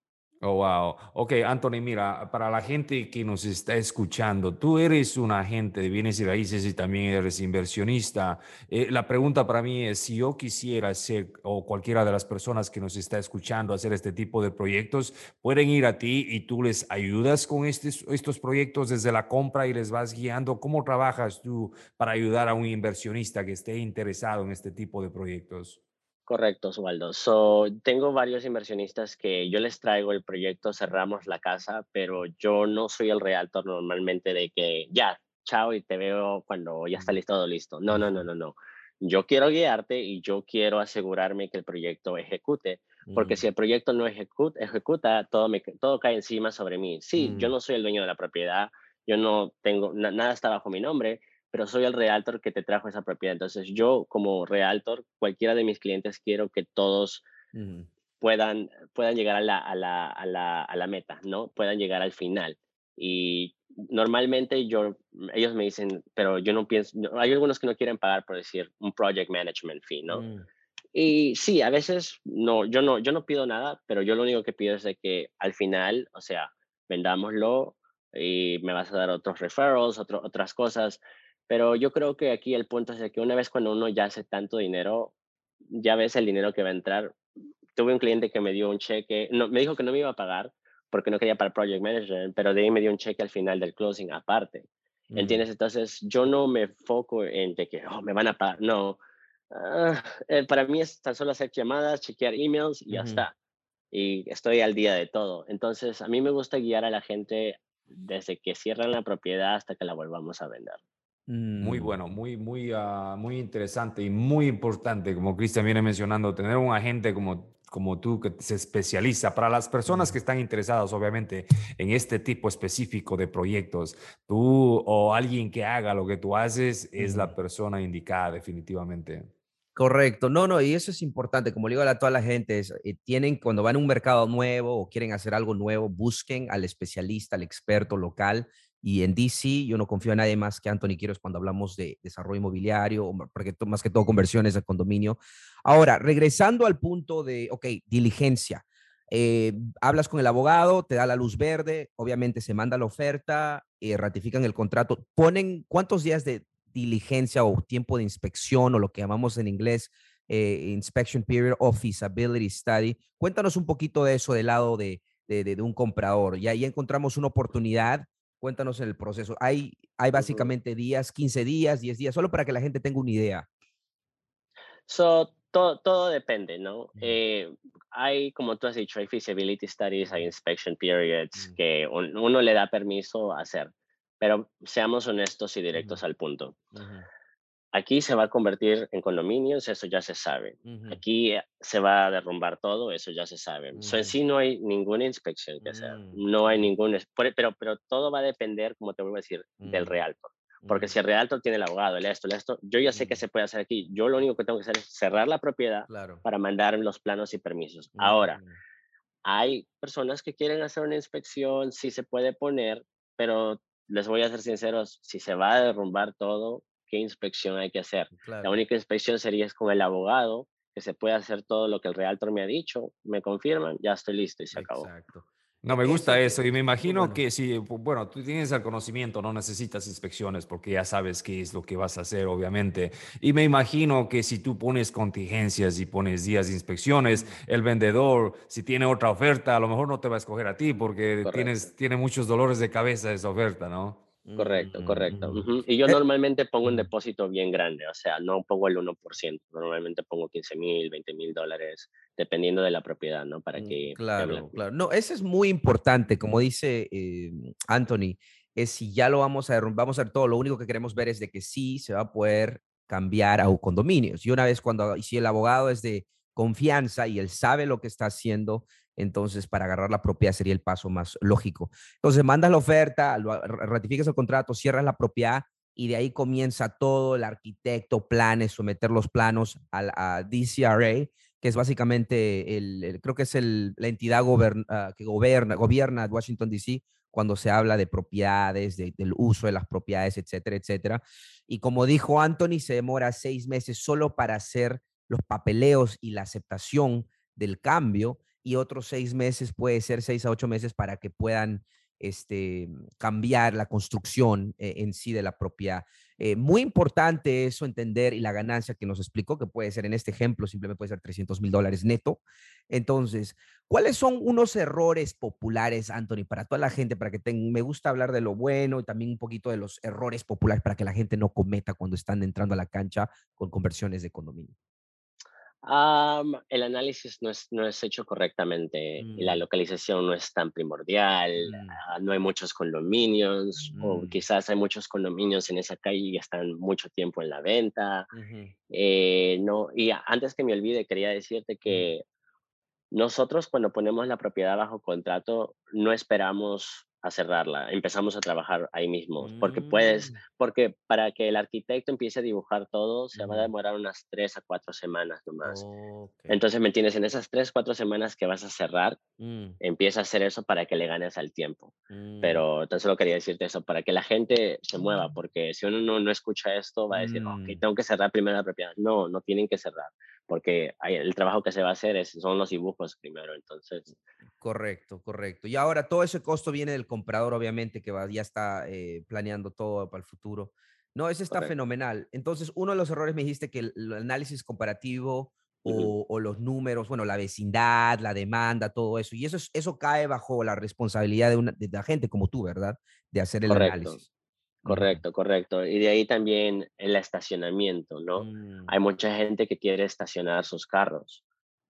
Oh, wow. Ok, Anthony, mira, para la gente que nos está escuchando, tú eres un agente de bienes y raíces y también eres inversionista. Eh, la pregunta para mí es, si yo quisiera ser, o cualquiera de las personas que nos está escuchando, hacer este tipo de proyectos, pueden ir a ti y tú les ayudas con estos, estos proyectos desde la compra y les vas guiando. ¿Cómo trabajas tú para ayudar a un inversionista que esté interesado en este tipo de proyectos? Correcto, Osvaldo. So, tengo varios inversionistas que yo les traigo el proyecto, cerramos la casa, pero yo no soy el realtor normalmente de que ya, chao y te veo cuando ya está Mm, listo, todo listo. No, no, no, no, no. Yo quiero guiarte y yo quiero asegurarme que el proyecto ejecute, porque mm, si el proyecto no ejecuta, ejecuta todo, me, todo cae encima sobre mí. Sí, yo mm. no soy el dueño de la propiedad, yo no tengo, na- nada está bajo mi nombre, pero soy el realtor que te trajo esa propiedad. Entonces, yo como realtor, cualquiera de mis clientes quiero que todos Ujú, puedan, puedan llegar a la, a, la, a, la, a la meta, ¿no? Puedan llegar al final. Y normalmente yo, ellos me dicen, pero yo no pienso, hay algunos que no quieren pagar por decir un project management fee, ¿no? mm, Y sí, a veces no, yo no, yo no pido nada, pero yo lo único que pido es de que al final, o sea, vendámoslo y me vas a dar otros referrals, otro- otras cosas. Pero yo creo que aquí el punto es que una vez cuando uno ya hace tanto dinero, ya ves el dinero que va a entrar. Tuve un cliente que me dio un cheque, no, me dijo que no me iba a pagar porque no quería para el project manager, pero de ahí me dio un cheque al final del closing aparte. mm, ¿Entiendes? Entonces yo no me foco en de que oh, me van a pagar, no. Ah, eh, para mí es tan solo hacer llamadas, chequear emails y ya está. Y estoy al día de todo. Entonces a mí me gusta guiar a la gente desde que cierran la propiedad hasta que la volvamos a vender. Muy Mm, bueno, muy, muy, ah, muy interesante y muy importante, como Cristian viene mencionando, tener un agente como, como tú que se especializa para las personas que están interesadas, obviamente, en este tipo específico de proyectos. Tú o alguien que haga lo que tú haces es la persona indicada, definitivamente. Correcto. No, no, y eso es importante. Como le digo a toda la gente, es, eh, tienen, cuando van a un mercado nuevo o quieren hacer algo nuevo, busquen al especialista, al experto local. Y en DC, yo no confío en nadie más que Anthony Quiroz cuando hablamos de desarrollo inmobiliario, porque más que todo conversiones de condominio. Ahora, regresando al punto de, ok, diligencia. Eh, hablas con el abogado, te da la luz verde, obviamente se manda la oferta, eh, ratifican el contrato. ¿Ponen cuántos días de, diligencia o tiempo de inspección o lo que llamamos en inglés eh, inspection period o feasibility study. Cuéntanos un poquito de eso del lado de, de, de, de un comprador. Y ahí encontramos una oportunidad. Cuéntanos el proceso. Hay, hay básicamente días, 15 días, 10 días, solo para que la gente tenga una idea. So, todo, todo depende, ¿no? Eh, hay, como tú has dicho, hay feasibility studies, hay inspection periods Mm. que un- uno le da permiso a hacer, pero seamos honestos y directos al punto. Aquí se va a convertir en condominios, eso ya se sabe. Aquí eh, se va a derrumbar todo, eso ya se sabe. So, en Ujú. sí no hay ninguna inspección que hacer, Mm, no hay ningún, por- pero, pero todo va a depender, como te vuelvo a decir, del Mm. realtor. Porque si el realtor tiene el abogado, el esto, el esto, yo ya sé que se puede hacer aquí. Yo lo único que tengo que hacer es cerrar la propiedad Claro. para mandar los planos y permisos. Ahora, Mm, hay personas que quieren hacer una inspección, sí se puede poner, pero les voy a ser sinceros, si se va a derrumbar todo, ¿qué inspección hay que hacer? La única inspección sería es con el abogado, que se puede hacer todo lo que el realtor me ha dicho, me confirman, ya estoy listo y se acabó. Exacto. No, me gusta es eso y me imagino bueno. que si, bueno, tú tienes el conocimiento, no necesitas inspecciones porque ya sabes qué es lo que vas a hacer, obviamente. Y me imagino que si tú pones contingencias y pones días de inspecciones, el vendedor, si tiene otra oferta, a lo mejor no te va a escoger a ti porque tienes, tiene muchos dolores de cabeza esa oferta, ¿no? Correcto, Mm, correcto. mm. ujú. Y yo Eh, normalmente pongo un mm. depósito bien grande, o sea, no pongo el 1%, normalmente pongo 15 mil, 20 mil dólares, dependiendo de la propiedad, ¿no? Para Mm, que Claro, claro. No, eso es muy importante, como dice eh, Anthony, es si ya lo vamos a derrumbar, vamos a hacer todo, lo único que queremos ver es de que sí se va a poder cambiar a condominios. Y una vez cuando, si el abogado es de confianza y él sabe lo que está haciendo, entonces para agarrar la propiedad sería el paso más lógico. Entonces mandas la oferta, ratificas el contrato, cierras la propiedad y de ahí comienza todo, el arquitecto, planes, someter los planos al, a DCRA, que es básicamente, el, creo que es el, la entidad ah, que gobierna, Washington, D.C., cuando se habla de propiedades, de- del uso de las propiedades, etcétera, etcétera. Y como dijo Anthony, se demora seis meses solo para hacer los papeleos y la aceptación del cambio y otros seis meses, puede ser seis a ocho meses para que puedan este, cambiar la construcción eh, en sí de la propiedad. Eh, muy importante eso entender y la ganancia que nos explicó, que puede ser en este ejemplo, simplemente puede ser 300 mil dólares neto. Entonces, ¿cuáles son unos errores populares, Anthony, para toda la gente? Para que me gusta hablar de lo bueno y también un poquito de los errores populares para que la gente no cometa cuando están entrando a la cancha con conversiones de condominio. El análisis no es, no es hecho correctamente la Mm. localización no es tan primordial, Mm. ah, no hay muchos condominios o Mm. quizás hay muchos condominios en esa calle y están mucho tiempo en la venta. Eh, no, y antes que me olvide, quería decirte que nosotros cuando ponemos la propiedad bajo contrato no esperamos a cerrarla, empezamos a trabajar ahí mismo, porque puedes, Mm, porque para que el arquitecto empiece a dibujar todo se va a demorar unas tres a cuatro semanas nomás. Entonces, ¿me entiendes? En esas tres, cuatro semanas que vas a cerrar, mm, empieza a hacer eso para que le ganes al tiempo. mm, Pero tan solo quería decirte eso, para que la gente se mueva, porque si uno no, no escucha esto, va a decir, ok, tengo que cerrar primero la propiedad. No, no tienen que cerrar, porque el trabajo que se va a hacer es, son los dibujos primero. Entonces, Correcto, correcto. Y ahora todo ese costo viene del comprador, obviamente, que va, ya está eh, planeando todo para el futuro. No, ese está correcto. fenomenal. Entonces, uno de los errores me dijiste que el, el análisis comparativo o, o los números, bueno, la vecindad, la demanda, todo eso. Y eso, es- eso cae bajo la responsabilidad de, una, de la gente como tú, ¿verdad? De hacer el Correcto, análisis. Correcto, correcto. Y de ahí también el estacionamiento, ¿no? Mm, Hay mucha gente que quiere estacionar sus carros,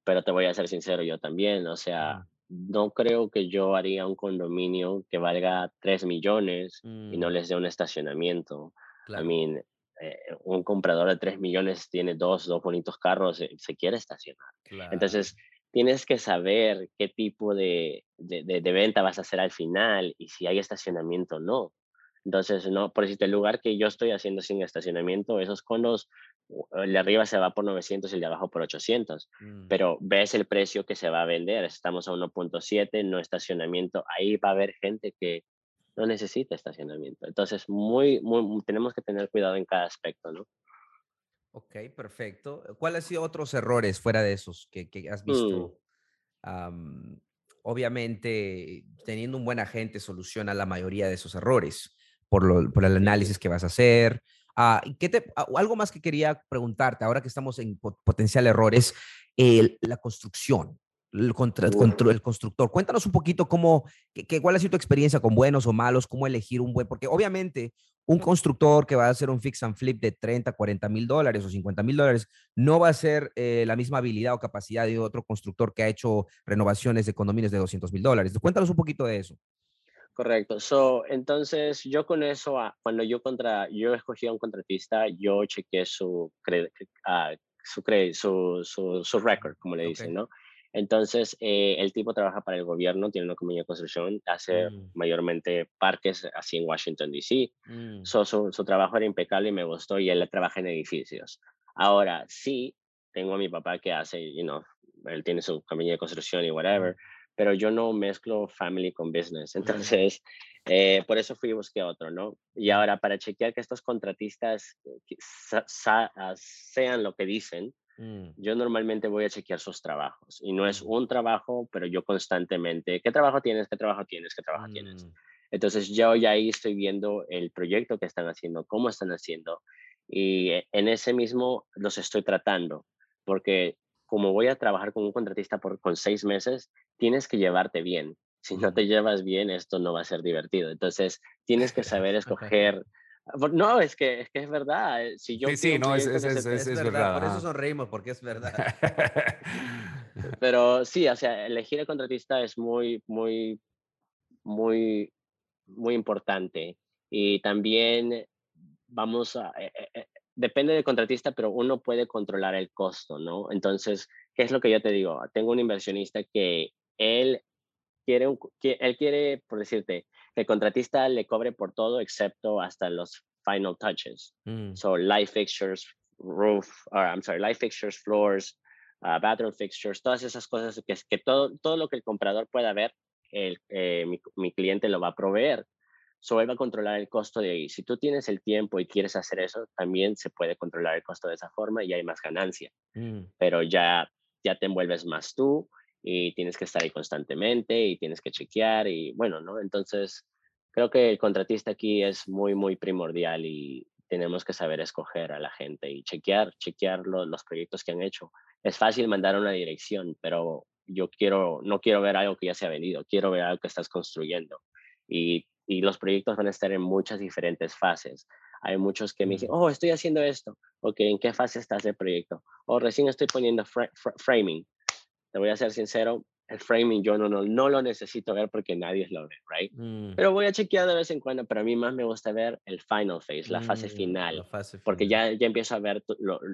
pero te voy a ser sincero, yo también, o sea, no creo que yo haría un condominio que valga 3 millones y no mm, les dé un estacionamiento. I claro. mean, eh, un comprador de 3 millones tiene dos, dos bonitos carros, eh, se quiere estacionar. claro. Entonces, tienes que saber qué tipo de, de, de- de venta vas a hacer al final y si hay estacionamiento o no. Entonces, no, por decirte, el lugar que yo estoy haciendo sin estacionamiento, esos condos, u- el de arriba se va por 900 y el de abajo por 800, Mm, pero ves el precio que se va a vender, estamos a 1.7, no estacionamiento, ahí va a haber gente que no necesita estacionamiento. Entonces, muy, muy, mu- tenemos que tener cuidado en cada aspecto, ¿no? Ok, perfecto. ¿Cuáles han sido otros errores fuera de esos que, que has Mm, visto? Am, obviamente, teniendo un buen agente soluciona la mayoría de esos errores por, lo- por el análisis que vas a hacer. Ah, ¿y qué te, algo más que quería preguntarte, ahora que estamos en po- potencial errores, el- la construcción. el, contra, el constructor. Cuéntanos un poquito cómo, qué, cuál ha sido tu experiencia con buenos o malos, cómo elegir un buen, porque obviamente un constructor que va a hacer un fix and flip de 30, 40 mil dólares o 50 mil dólares no va a ser eh, la misma habilidad o capacidad de otro constructor que ha hecho renovaciones de condominios de 200 mil dólares. Cuéntanos un poquito de eso. Correcto. So, entonces, yo con eso, ah, cuando yo contra, yo escogí a un contratista, yo chequeé su, uh, su, su, su, su, record, como le dicen, ¿no? Entonces, eh, el tipo trabaja para el gobierno, tiene una compañía de construcción, hace mm. mayormente parques así en Washington, D.C. Mm. So, su, su, trabajo era impecable y me gustó y él trabaja en edificios. Ahora, sí, tengo a mi papá que hace, you know, él tiene su compañía de construcción y whatever, pero yo no mezclo family con business. Entonces, eh, por eso fui y busqué otro, ¿no? Y ahora, para chequear que estos contratistas ah, sean lo que dicen, Mm. Yo normalmente voy a chequear sus trabajos y no es un trabajo, pero yo constantemente, ¿qué trabajo tienes? ¿Qué trabajo tienes? ¿Qué trabajo tienes? Mm. Entonces yo ya ahí estoy viendo el proyecto que están haciendo, cómo están haciendo y e, en ese mismo los estoy tratando, porque como voy a trabajar con un contratista por, con seis meses, tienes que llevarte bien. Si no te llevas bien, esto no va a ser divertido. Entonces, tienes que saber escoger no, es que, es que es verdad. Eh, si yo sí, sí, no, es, es, es, verdad, Por eso sonreímos, porque es verdad. Pero sí, o sea, elegir el contratista es muy, muy, muy, muy importante. Y también vamos a, eh, eh, depende del contratista, pero uno puede controlar el costo, ¿no? Entonces, ¿qué es lo que yo te digo? Tengo un inversionista que él quiere, un, que, él quiere, por decirte, que el contratista le cobre por todo excepto hasta los final touches. Mm. So light fixtures, roof, or I'm sorry, light fixtures, floors, uh, bathroom fixtures, todas esas cosas que, que todo, todo lo que el comprador pueda ver, el, eh, mi, mi, cliente lo va a proveer. So él va a controlar el costo de ahí. Si tú tienes el tiempo y quieres hacer eso, también se puede controlar el costo de esa forma y hay más ganancia. Mm. Pero ya, ya te envuelves más tú y tienes que estar ahí constantemente y tienes que chequear y bueno, ¿no? Entonces, creo que el contratista aquí es muy, muy primordial y tenemos que saber escoger a la gente y chequear, chequear los proyectos que han hecho. Es fácil mandar una dirección, pero yo quiero, no quiero ver algo que ya se ha vendido, quiero ver algo que estás construyendo. Y, y los proyectos van a estar en muchas diferentes fases. Hay muchos que me dicen, oh, estoy haciendo esto. Ok, ¿en qué fase estás el proyecto? O oh, recién estoy poniendo framing te voy a ser sincero, el framing yo no, no, no lo necesito ver porque nadie lo ve, right? Mm. Pero voy a chequear de vez en cuando, pero a mí más me gusta ver el final phase, la fase mm, final, porque ya, ya empiezo a ver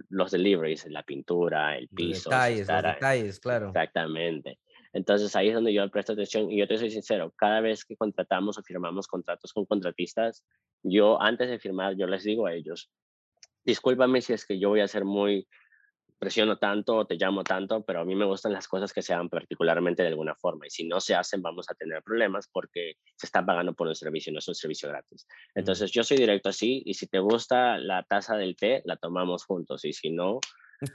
los deliveries, la pintura, el piso. Los detalles, los detalles, claro. Exactamente. Entonces ahí es donde yo presto atención y yo te soy sincero, cada vez que contratamos o firmamos contratos con contratistas, yo antes de firmar, yo les digo a ellos, discúlpame si es que yo voy a ser muy presiono tanto o te llamo tanto, pero a mí me gustan las cosas que se hagan particularmente de alguna forma. Y si no se hacen, vamos a tener problemas porque se está pagando por un servicio, no es un servicio gratis. Entonces, yo soy directo así y si te gusta la taza del té, la tomamos juntos. Y si no,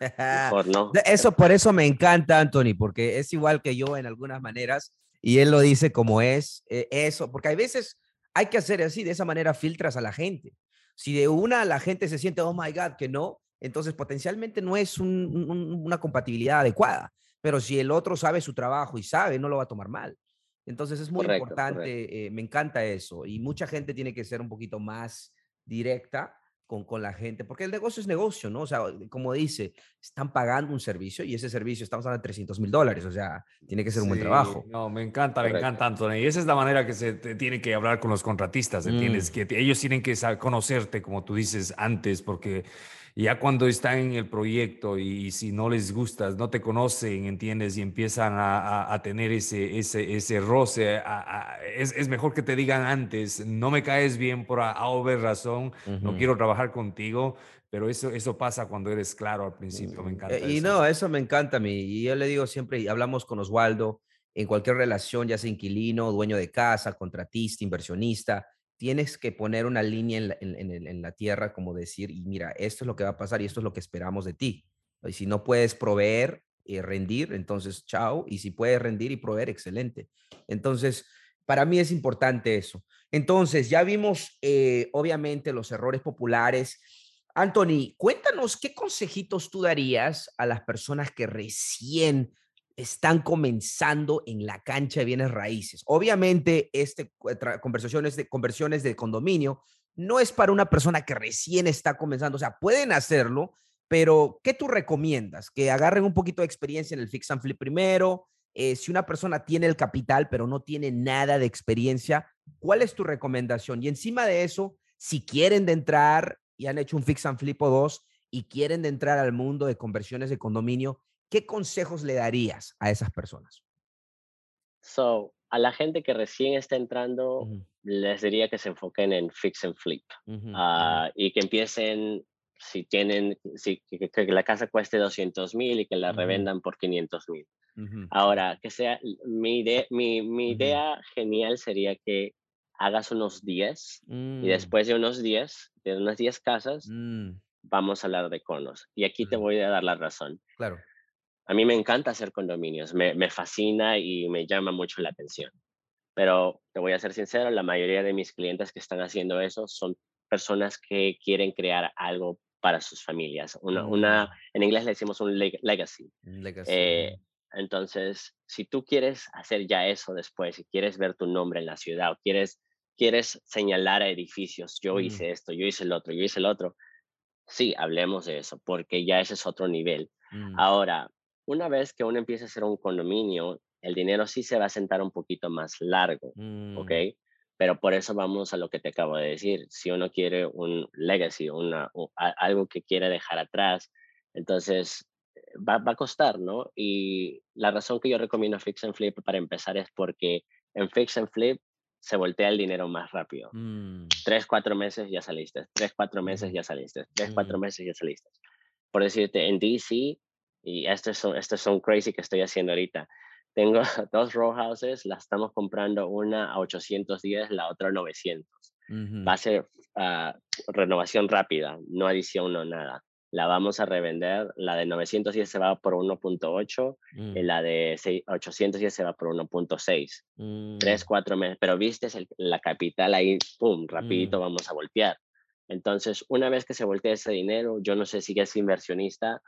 mejor no. Eso, por eso me encanta, Anthony, porque es igual que yo en algunas maneras y él lo dice como es, eh, eso, porque hay veces hay que hacer así, de esa manera filtras a la gente. Si de una la gente se siente, oh my God, que no, entonces potencialmente no es una compatibilidad adecuada, pero si el otro sabe su trabajo y sabe, no lo va a tomar mal. Entonces es muy importante, eh, me encanta eso, y mucha gente tiene que ser un poquito más directa con, con, la gente, porque el negocio es negocio, ¿no? O sea, como dice, están pagando un servicio y ese servicio estamos hablando de 300 mil dólares, o sea, tiene que ser un buen trabajo. No, me encanta, me encanta, Antonio. Y esa es la manera que se tiene que hablar con los contratistas, ¿entiendes? Mm. Que ellos tienen que conocerte, como tú dices antes, porque ya cuando están en el proyecto y, si no les gustas, no te conocen, ¿entiendes? Y empiezan a, tener ese, ese, ese roce, es, es, mejor que te digan antes, no me caes bien por a, razón, no quiero trabajar contigo, pero eso, eso pasa cuando eres claro al principio, me encanta. Y no, eso me encanta a mí. Y yo le digo siempre, y hablamos con Oswaldo, en cualquier relación, ya sea inquilino, dueño de casa, contratista, inversionista, tienes que poner una línea en la, tierra, como decir, y mira, esto es lo que va a pasar y esto es lo que esperamos de ti. Y si no puedes proveer y rendir, entonces chao. Y si puedes rendir y proveer, excelente. Entonces, para mí es importante eso. Entonces, ya vimos, eh, obviamente, los errores populares. Anthony, cuéntanos qué consejitos tú darías a las personas que recién están comenzando en la cancha de bienes raíces. Obviamente, este conversaciones de conversiones de condominio no es para una persona que recién está comenzando, o sea, pueden hacerlo, pero ¿qué tú recomiendas? Que agarren un poquito de experiencia en el fix and flip primero. Eh, si una persona tiene el capital, pero no tiene nada de experiencia, ¿cuál es tu recomendación? Y encima de eso, si quieren de entrar y han hecho un fix and flip o dos y quieren de entrar al mundo de conversiones de condominio, ¿qué consejos le darías a esas personas? So, a la gente que recién está entrando, les diría que se enfoquen en fix and flip ah, y que empiecen, si tienen, si, que, la casa cueste 200 mil y que la revendan por 500 mil. Ahora, que sea, mi, idea, mi, mi idea genial sería que hagas unos 10 y mm. después de unos 10, de unas 10 casas, mm. vamos a hablar de conos. Y aquí te voy a dar la razón. Claro. A mí me encanta hacer condominios, me, me, fascina y me llama mucho la atención. Pero te voy a ser sincero, la mayoría de mis clientes que están haciendo eso son personas que quieren crear algo para sus familias. Una, una mm. en inglés le decimos un legacy. Eh, entonces, si tú quieres hacer ya eso después, si quieres ver tu nombre en la ciudad o quieres, quieres señalar a edificios, yo hice esto, yo hice el otro, yo hice el otro, sí, hablemos de eso, porque ya ese es otro nivel. Ahora, una vez que uno empieza a hacer un condominio, el dinero sí se va a sentar un poquito más largo, ¿ok? Mm. Pero por eso vamos a lo que te acabo de decir. Si uno quiere un legacy, una, algo que quiere dejar atrás, entonces eh, va, va, a costar, ¿no? Y la razón que yo recomiendo Fix and Flip para empezar es porque en Fix and Flip se voltea el dinero más rápido. Mm. Tres, cuatro meses ya saliste. Tres, cuatro meses ya saliste. Tres, cuatro mm. meses ya saliste. Por decirte, en DC y estos son, estos son crazy que estoy haciendo ahorita. Tengo dos row houses, las estamos comprando una a 810, la otra a 900. Va a ser ah, renovación rápida, no adición, no nada. La vamos a revender, la de 910 se va por 1.8 y mm. la de 810 se va por 1.6. Mm. Tres, cuatro meses, pero viste la capital ahí, pum, rapidito mm. vamos a voltear. Entonces, una vez que se voltea ese dinero, yo no sé si es inversionista,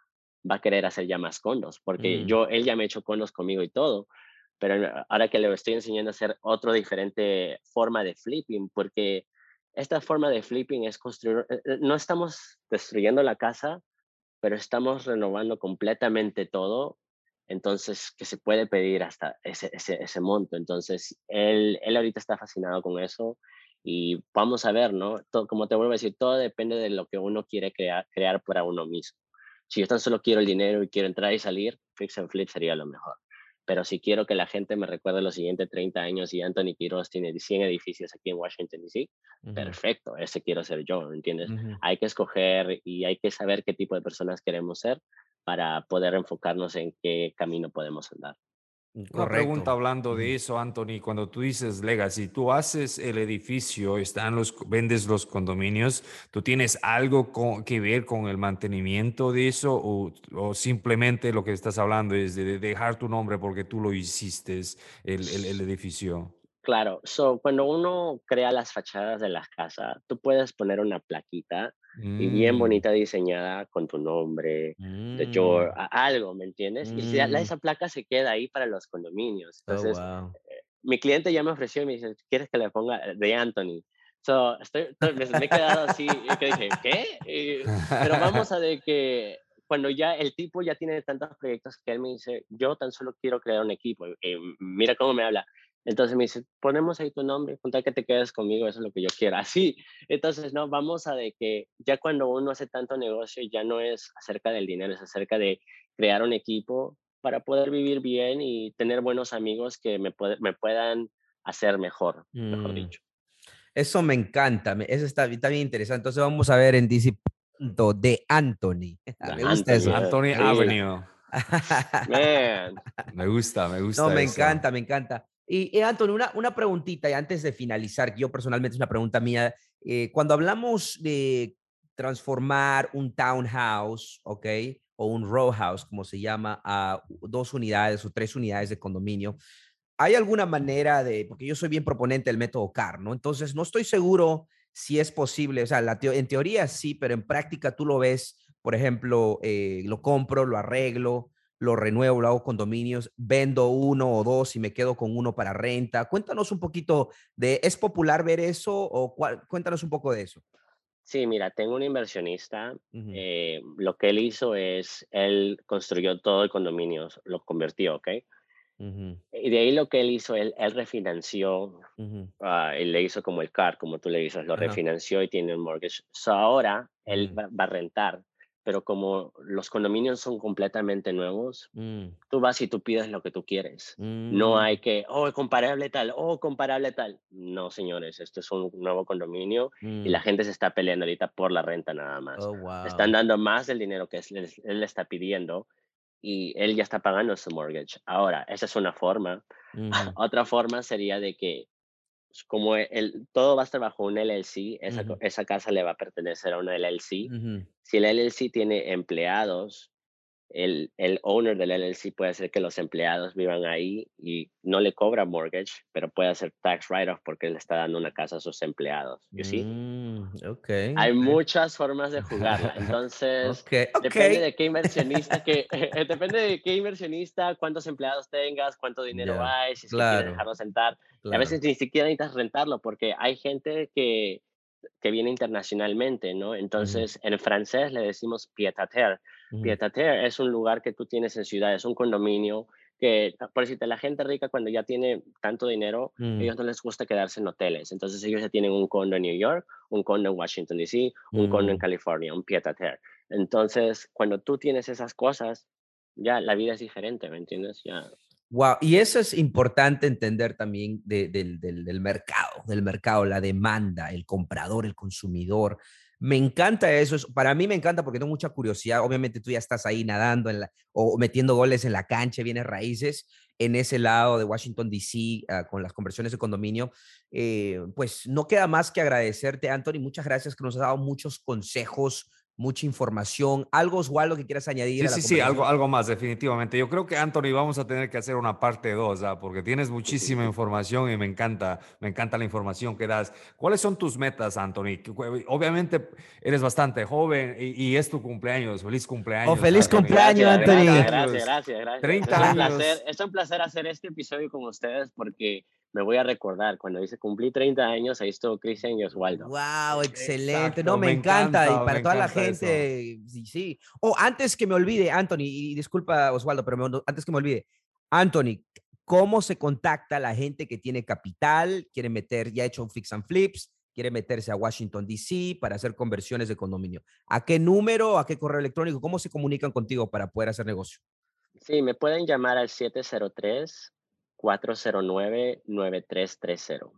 va a querer hacer ya más condos, porque mm. yo, él ya me ha hecho condos conmigo y todo, pero ahora que le estoy enseñando a hacer otra diferente forma de flipping, porque esta forma de flipping es construir, eh, eh, no estamos destruyendo la casa, pero estamos renovando completamente todo, entonces que se puede pedir hasta ese, ese, ese monto. Entonces, él, él ahorita está fascinado con eso y vamos a ver, ¿no? Todo, como te vuelvo a decir, todo depende de lo que uno quiere crear, crear para uno mismo. Si yo tan solo quiero el dinero y quiero entrar y salir, Fix and Flip sería lo mejor. Pero si quiero que la gente me recuerde los siguientes 30 años y Anthony Quiroz tiene 100 edificios aquí en Washington, D.C., perfecto, ese quiero ser yo, ¿entiendes? Hay que escoger y hay que saber qué tipo de personas queremos ser para poder enfocarnos en qué camino podemos andar. Una pregunta hablando de eso, Anthony, cuando tú dices legacy, tú haces el edificio, están los, vendes los condominios, ¿tú tienes algo que ver con el mantenimiento de eso o, simplemente lo que estás hablando es de, dejar tu nombre porque tú lo hiciste, el, el edificio? Claro, so, cuando uno crea las fachadas de las casas, tú puedes poner una plaquita y bien mm. bonita diseñada con tu nombre, de George, mm. algo, ¿me entiendes? Y mm. esa placa se queda ahí para los condominios. Oh, Entonces, eh, mi cliente ya me ofreció y me dice, ¿quieres que le ponga de Anthony? So, estoy, me, he quedado así y que dije, ¿qué? pero vamos a de que cuando ya el tipo ya tiene tantos proyectos que él me dice, yo tan solo quiero crear un equipo, y mira cómo me habla, entonces me dice, ponemos ahí tu nombre, con que te quedes conmigo, eso es lo que yo quiero. Así. Entonces, no, vamos a de que ya cuando uno hace tanto negocio, ya no es acerca del dinero, es acerca de crear un equipo para poder vivir bien y tener buenos amigos que me, me puedan hacer mejor, mejor mm. dicho. Eso me encanta, eso está, está, bien interesante. Entonces vamos a ver en DC de Anthony. me gusta eso. Anthony Avenue. Me gusta, me gusta. No, me encanta, me encanta. Y, Antonio, una, una preguntita, y antes de finalizar, yo personalmente es una pregunta mía. Eh, cuando hablamos de transformar un townhouse, ¿ok? O un row house, como se llama, a dos unidades o tres unidades de condominio, ¿hay alguna manera de, porque yo soy bien proponente del método CAR, ¿no? Entonces, no estoy seguro si es posible, o sea, la en teoría sí, pero en práctica tú lo ves, por ejemplo, eh, lo compro, lo arreglo, lo renuevo, lo hago condominios, vendo uno o dos y me quedo con uno para renta. Cuéntanos un poquito de, ¿es popular ver eso o cuéntanos un poco de eso? Sí, mira, tengo un inversionista. Eh, lo que él hizo es, él construyó todo el condominio, lo convirtió, ¿ok? Y de ahí lo que él hizo, él, él refinanció, uh, él le hizo como el CAR, como tú le dices, lo refinanció y tiene un mortgage. So ahora él va, a rentar pero como los condominios son completamente nuevos, mm. tú vas y tú pides lo que tú quieres. No mm. hay que, oh, comparable tal, oh, comparable tal. No, señores, esto es un nuevo condominio y la mm. gente se está peleando ahorita por la renta nada más. Oh, están dando más del dinero que él, él, le está pidiendo y él ya está pagando su mortgage. Ahora, esa es una forma. Otra forma sería de que como el, todo va a estar bajo un LLC, esa, esa casa le va a pertenecer a una LLC. Si el LLC tiene empleados, el, el owner del LLC puede hacer que los empleados vivan ahí y no le cobra mortgage, pero puede hacer tax write-off porque le está dando una casa a sus empleados. ¿You see? Mm, okay, Hay muchas formas de jugarla. Entonces, depende de qué inversionista, que, depende de qué inversionista, cuántos empleados tengas, cuánto dinero hay, si claro. quieres dejarlo sentar. A veces ni siquiera necesitas rentarlo porque hay gente que que viene internacionalmente, ¿no? Entonces, en francés le decimos pied-à-terre. Pied-à-terre es un lugar que tú tienes en ciudad, es un condominio que, por decirte, la gente rica cuando ya tiene tanto dinero, mm. ellos no les gusta quedarse en hoteles. Entonces, ellos ya tienen un condo en New York, un condo en Washington, D.C., un condo en mm. California, un pied-à-terre. Entonces, cuando tú tienes esas cosas, ya la vida es diferente, ¿me entiendes? Ya Y eso es importante entender también del, mercado, del mercado, la demanda, el comprador, el consumidor. Me encanta eso, para mí me encanta porque tengo mucha curiosidad. Obviamente tú ya estás ahí nadando o metiendo goles en la cancha, vienes raíces en ese lado de Washington, D.C., ah, con las conversiones de condominio. Eh, pues no queda más que agradecerte, Anthony. Muchas gracias que nos has dado muchos consejos, mucha información. ¿Algo, Oswaldo, que quieras añadir? Sí, sí, sí, algo, algo más, definitivamente. Yo creo que, Anthony, vamos a tener que hacer una parte 2, ¿ah? porque tienes muchísima información y me encanta, me encanta la información que das. ¿Cuáles son tus metas, Anthony? Obviamente eres bastante joven y, es tu cumpleaños. Feliz cumpleaños. Oh, feliz cumpleaños, Anthony. Gracias, gracias, gracias. 30 es un, placer, es un placer hacer este episodio con ustedes porque me voy a recordar cuando dice cumplí 30 años, ahí estuvo Cristian y Oswaldo. Wow, excelente. no, me, encanta, Y para toda la gente, sí, sí. Oh, antes que me olvide, Anthony, y disculpa Oswaldo, pero antes que me olvide, Anthony, ¿cómo se contacta la gente que tiene capital, quiere meter, ya ha hecho un fix and flips, quiere meterse a Washington, D.C. para hacer conversiones de condominio? ¿A qué número, a qué correo electrónico? ¿Cómo se comunican contigo para poder hacer negocio? Sí, me pueden llamar al 703 409-9330.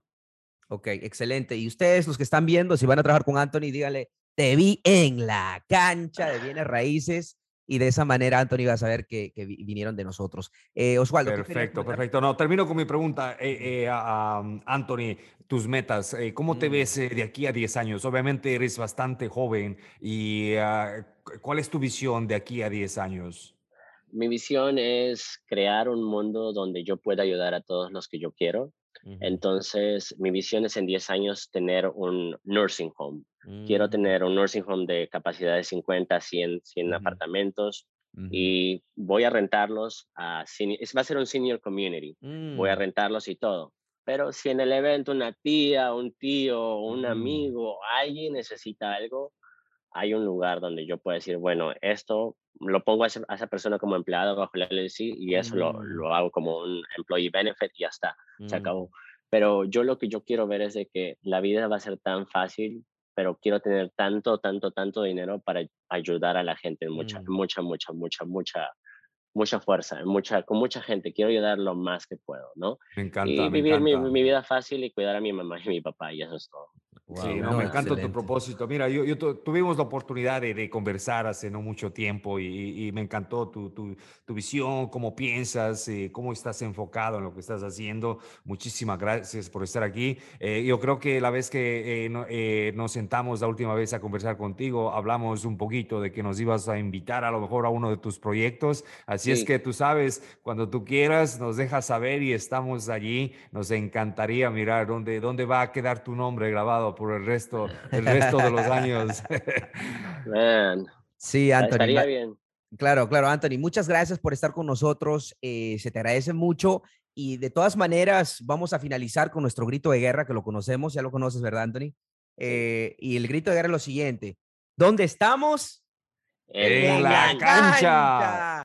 Ok, excelente. Y ustedes, los que están viendo, si van a trabajar con Anthony, díganle, te vi en la cancha de bienes raíces. Y de esa manera Anthony va a saber que, vinieron de nosotros. Eh, Oswaldo. Perfecto, perfecto. No, termino con mi pregunta, eh, eh, Anthony, tus metas. ¿Cómo te mm. ves de aquí a 10 años? Obviamente eres bastante joven. ¿Y ah, cuál es tu visión de aquí a 10 años? Mi visión es crear un mundo donde yo pueda ayudar a todos los que yo quiero. Entonces, mi visión es en 10 años tener un nursing home. Quiero mm. tener un nursing home de capacidad de 50, 100, 100 apartamentos y voy a rentarlos a... Va a ser un senior community. Voy a mm. rentarlos y todo. Pero si en el evento una tía, un tío, un mm. amigo, alguien necesita algo, hay un lugar donde yo puedo decir, bueno, esto lo pongo a esa, persona como empleado bajo la LLC y eso lo, mm. lo, hago como un employee benefit y ya está, se mm. acabó. Pero yo lo que yo quiero ver es de que la vida va a ser tan fácil, pero quiero tener tanto, tanto, tanto dinero para ayudar a la gente, mucha, mm. mucha, mucha, mucha, mucha, mucha fuerza, mucha, con mucha gente. Quiero ayudar lo más que puedo, ¿no? Me encanta. Y vivir Mi, mi, vida fácil y cuidar a mi mamá y mi papá, y eso es todo sí, no, me encanta tu propósito. Mira, yo, yo tuvimos la oportunidad de, de, conversar hace no mucho tiempo y, y me encantó tu, tu, tu, visión, cómo piensas, eh, cómo estás enfocado en lo que estás haciendo. Muchísimas gracias por estar aquí. Eh, yo creo que la vez que eh, nos sentamos la última vez a conversar contigo, hablamos un poquito de que nos ibas a invitar a lo mejor a uno de tus proyectos. Así es que tú sabes, cuando tú quieras, nos dejas saber y estamos allí. Nos encantaría mirar dónde, dónde va a quedar tu nombre grabado por el resto, el resto de los años. Man. Sí, Anthony. Estaría bien. Claro, claro, Anthony, muchas gracias por estar con nosotros. Eh, se te agradece mucho y de todas maneras vamos a finalizar con nuestro grito de guerra que lo conocemos, ya lo conoces, ¿verdad, Anthony? Eh, y el grito de guerra es lo siguiente. ¿Dónde estamos? En, la, cancha.